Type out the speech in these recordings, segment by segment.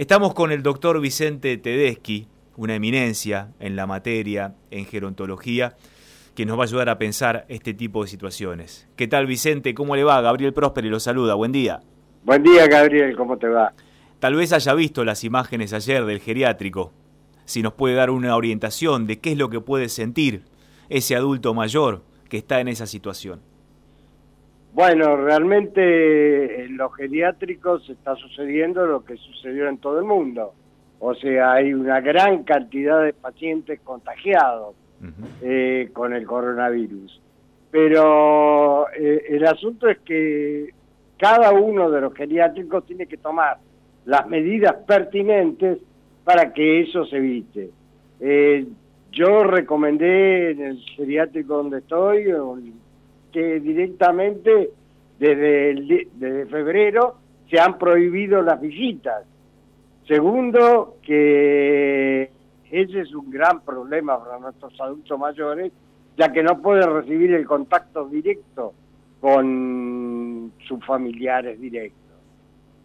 Estamos con el doctor Vicente Tedeschi, una eminencia en la materia, en gerontología, que nos va a ayudar a pensar este tipo de situaciones. ¿Qué tal Vicente? ¿Cómo le va? Gabriel Próspero lo saluda. Buen día. Buen día Gabriel, ¿cómo te va? Tal vez haya visto las imágenes ayer del geriátrico. Si nos puede dar una orientación de qué es lo que puede sentir ese adulto mayor que está en esa situación. Bueno, realmente en los geriátricos está sucediendo lo que sucedió en todo el mundo. O sea, hay una gran cantidad de pacientes contagiados eh, con el coronavirus. Pero eh, el asunto es que cada uno de los geriátricos tiene que tomar las medidas pertinentes para que eso se evite. Eh, yo recomendé en el geriátrico donde estoy que directamente desde, desde febrero se han prohibido las visitas. Segundo, que ese es un gran problema para nuestros adultos mayores, ya que no pueden recibir el contacto directo con sus familiares directos.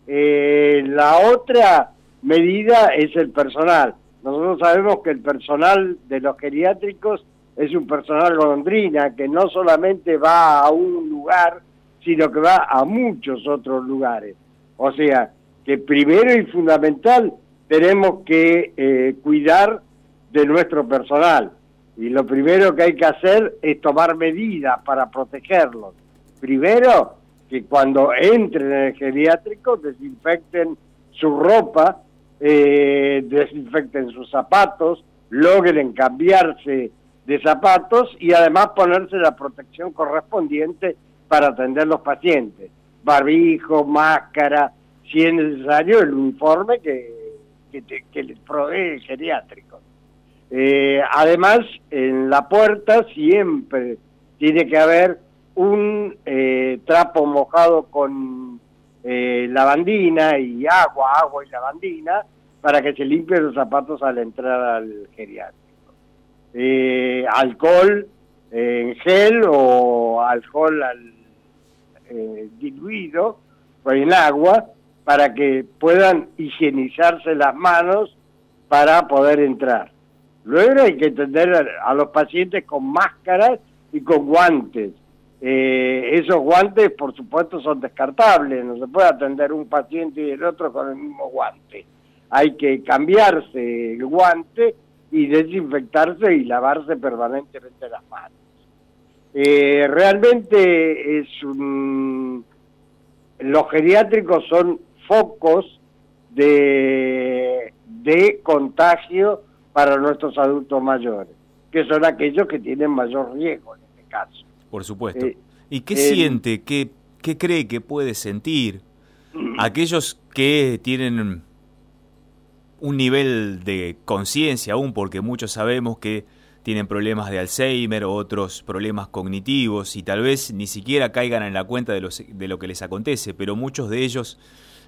Eh, la otra medida es el personal. Nosotros sabemos que el personal de los geriátricos es un personal golondrina que no solamente va a un lugar, sino que va a muchos otros lugares. O sea, que primero y fundamental tenemos que eh, cuidar de nuestro personal. Y lo primero que hay que hacer es tomar medidas para protegerlos. Primero, que cuando entren en el geriátrico desinfecten su ropa, eh, desinfecten sus zapatos, logren cambiarse de zapatos y además ponerse la protección correspondiente para atender los pacientes. Barbijo, máscara, si es necesario el uniforme que, que, les provee el geriátrico. Eh, además, en la puerta siempre tiene que haber un eh, trapo mojado con eh, lavandina y agua, agua y lavandina, para que se limpien los zapatos al entrar al geriátrico. Eh, alcohol en gel o alcohol al, eh, diluido en agua para que puedan higienizarse las manos para poder entrar. Luego hay que atender a, los pacientes con máscaras y con guantes. Eh, esos guantes, por supuesto, son descartables. No se puede atender un paciente y el otro con el mismo guante. Hay que cambiarse el guante y desinfectarse y lavarse permanentemente las manos. Eh, realmente es un... Los geriátricos son focos de, de contagio para nuestros adultos mayores, que son aquellos que tienen mayor riesgo en este caso. Por supuesto. Eh, ¿Y qué siente, qué, qué cree que puede sentir aquellos que tienen un nivel de conciencia aún, porque muchos sabemos que tienen problemas de Alzheimer o otros problemas cognitivos y tal vez ni siquiera caigan en la cuenta de, de lo que les acontece, pero muchos de ellos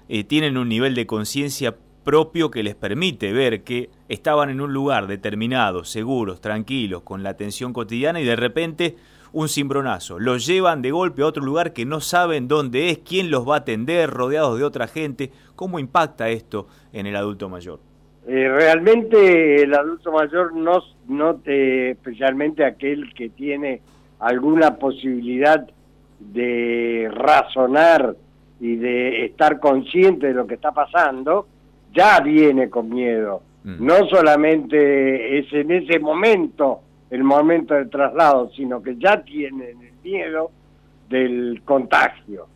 eh, tienen un nivel de conciencia propio que les permite ver que estaban en un lugar determinado, seguros, tranquilos, con la atención cotidiana y de repente un cimbronazo. Los llevan de golpe a otro lugar que no saben dónde es, quién los va a atender, rodeados de otra gente. ¿Cómo impacta esto en el adulto mayor? Eh, realmente el adulto mayor no, no te, especialmente aquel que tiene alguna posibilidad de razonar y de estar consciente de lo que está pasando, ya viene con miedo. Mm. No solamente es en ese momento el momento del traslado, sino que ya tienen el miedo del contagio.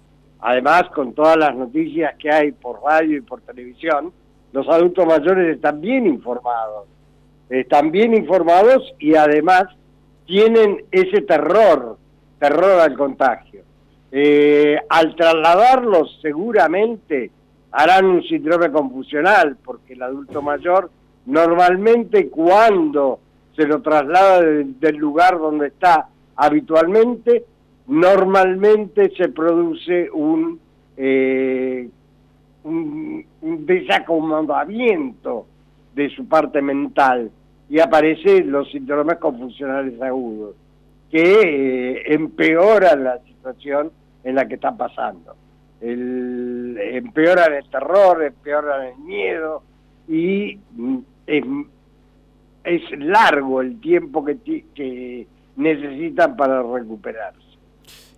Además, con todas las noticias que hay por radio y por televisión, los adultos mayores están bien informados, están bien informados y además tienen ese terror, terror al contagio. Eh, al trasladarlos seguramente harán un síndrome confusional, porque el adulto mayor normalmente cuando se lo traslada del lugar donde está habitualmente, normalmente se produce un, eh, un, desacomodamiento de su parte mental y aparecen los síndromes confusionales agudos, que eh, empeoran la situación en la que está pasando. empeoran el terror, empeoran el miedo y mm, es, es largo el tiempo que, que necesitan para recuperarse.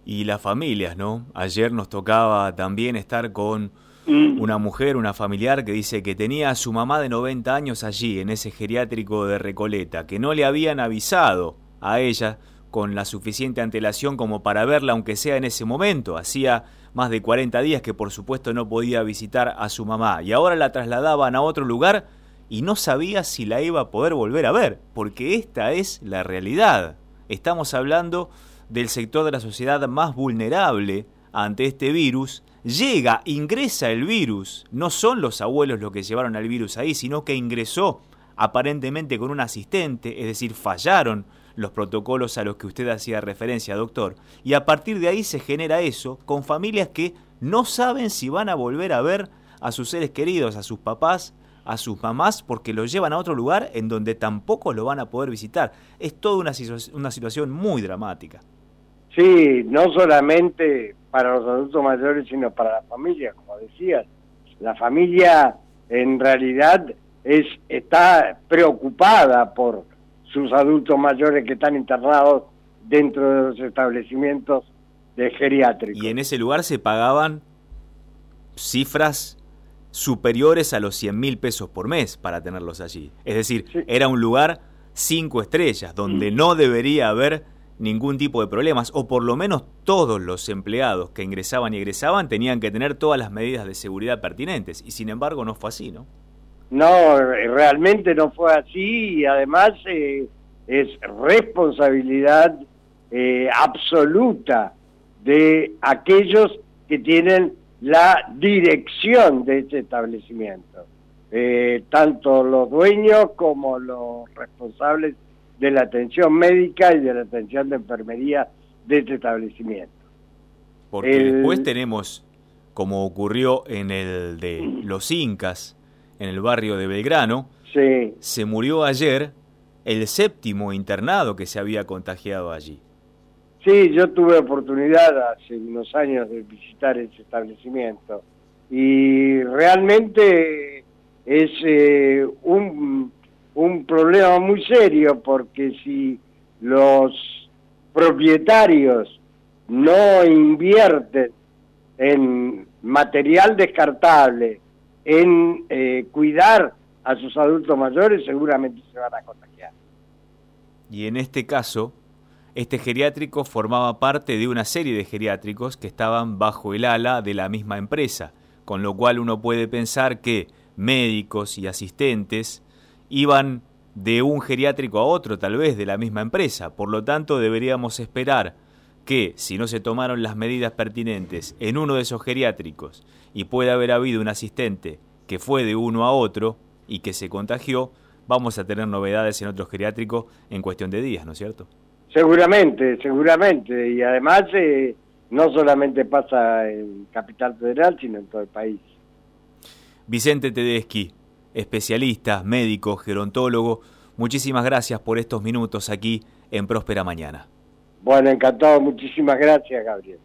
Y las familias, ¿no? Ayer nos tocaba también estar con mm. una mujer, una familiar que dice que tenía a su mamá de 90 años allí, en ese geriátrico de Recoleta, que no le habían avisado a ella con la suficiente antelación como para verla, aunque sea en ese momento. Hacía más de 40 días que por supuesto no podía visitar a su mamá y ahora la trasladaban a otro lugar y no sabía si la iba a poder volver a ver, porque esta es la realidad. Estamos hablando del sector de la sociedad más vulnerable ante este virus, llega, ingresa el virus. No son los abuelos los que llevaron al virus ahí, sino que ingresó aparentemente con un asistente, es decir, fallaron los protocolos a los que usted hacía referencia, doctor. Y a partir de ahí se genera eso con familias que no saben si van a volver a ver a sus seres queridos, a sus papás, a sus mamás porque lo llevan a otro lugar en donde tampoco lo van a poder visitar. Es toda una, una situación muy dramática. Sí, no solamente para los adultos mayores, sino para la familia, como decías. La familia en realidad es está preocupada por sus adultos mayores que están internados dentro de los establecimientos de geriátricos. Y en ese lugar se pagaban cifras superiores a los 100 mil pesos por mes para tenerlos allí. Es decir, era un lugar cinco estrellas, donde mm. no debería haber ningún tipo de problemas, o por lo menos todos los empleados que ingresaban y egresaban tenían que tener todas las medidas de seguridad pertinentes, y sin embargo no fue así, ¿no? No, realmente no fue así, y además eh, es responsabilidad eh, absoluta de aquellos que tienen la dirección de este establecimiento, eh, tanto los dueños como los responsables de la atención médica y de la atención de enfermería de este establecimiento. Porque después tenemos, como ocurrió en el de los Incas, en el barrio de Belgrano, se murió ayer el séptimo internado que se había contagiado allí. Sí, yo tuve oportunidad hace unos años de visitar ese establecimiento y realmente es eh, un, un problema muy serio porque si los propietarios no invierten en material descartable, en eh, cuidar a sus adultos mayores, seguramente se van a contagiar. Y en este caso, este geriátrico formaba parte de una serie de geriátricos que estaban bajo el ala de la misma empresa, con lo cual uno puede pensar que médicos y asistentes iban de un geriátrico a otro, tal vez de la misma empresa. Por lo tanto, deberíamos esperar que, si no se tomaron las medidas pertinentes en uno de esos geriátricos y puede haber habido un asistente que fue de uno a otro y que se contagió, vamos a tener novedades en otro geriátrico en cuestión de días, ¿no es cierto? Seguramente, seguramente. Y además eh, no solamente pasa en Capital Federal, sino en todo el país. Vicente Tedeschi, especialista, médico, gerontólogo, muchísimas gracias por estos minutos aquí en Próspera Mañana. Bueno, encantado. Muchísimas gracias, Gabriel.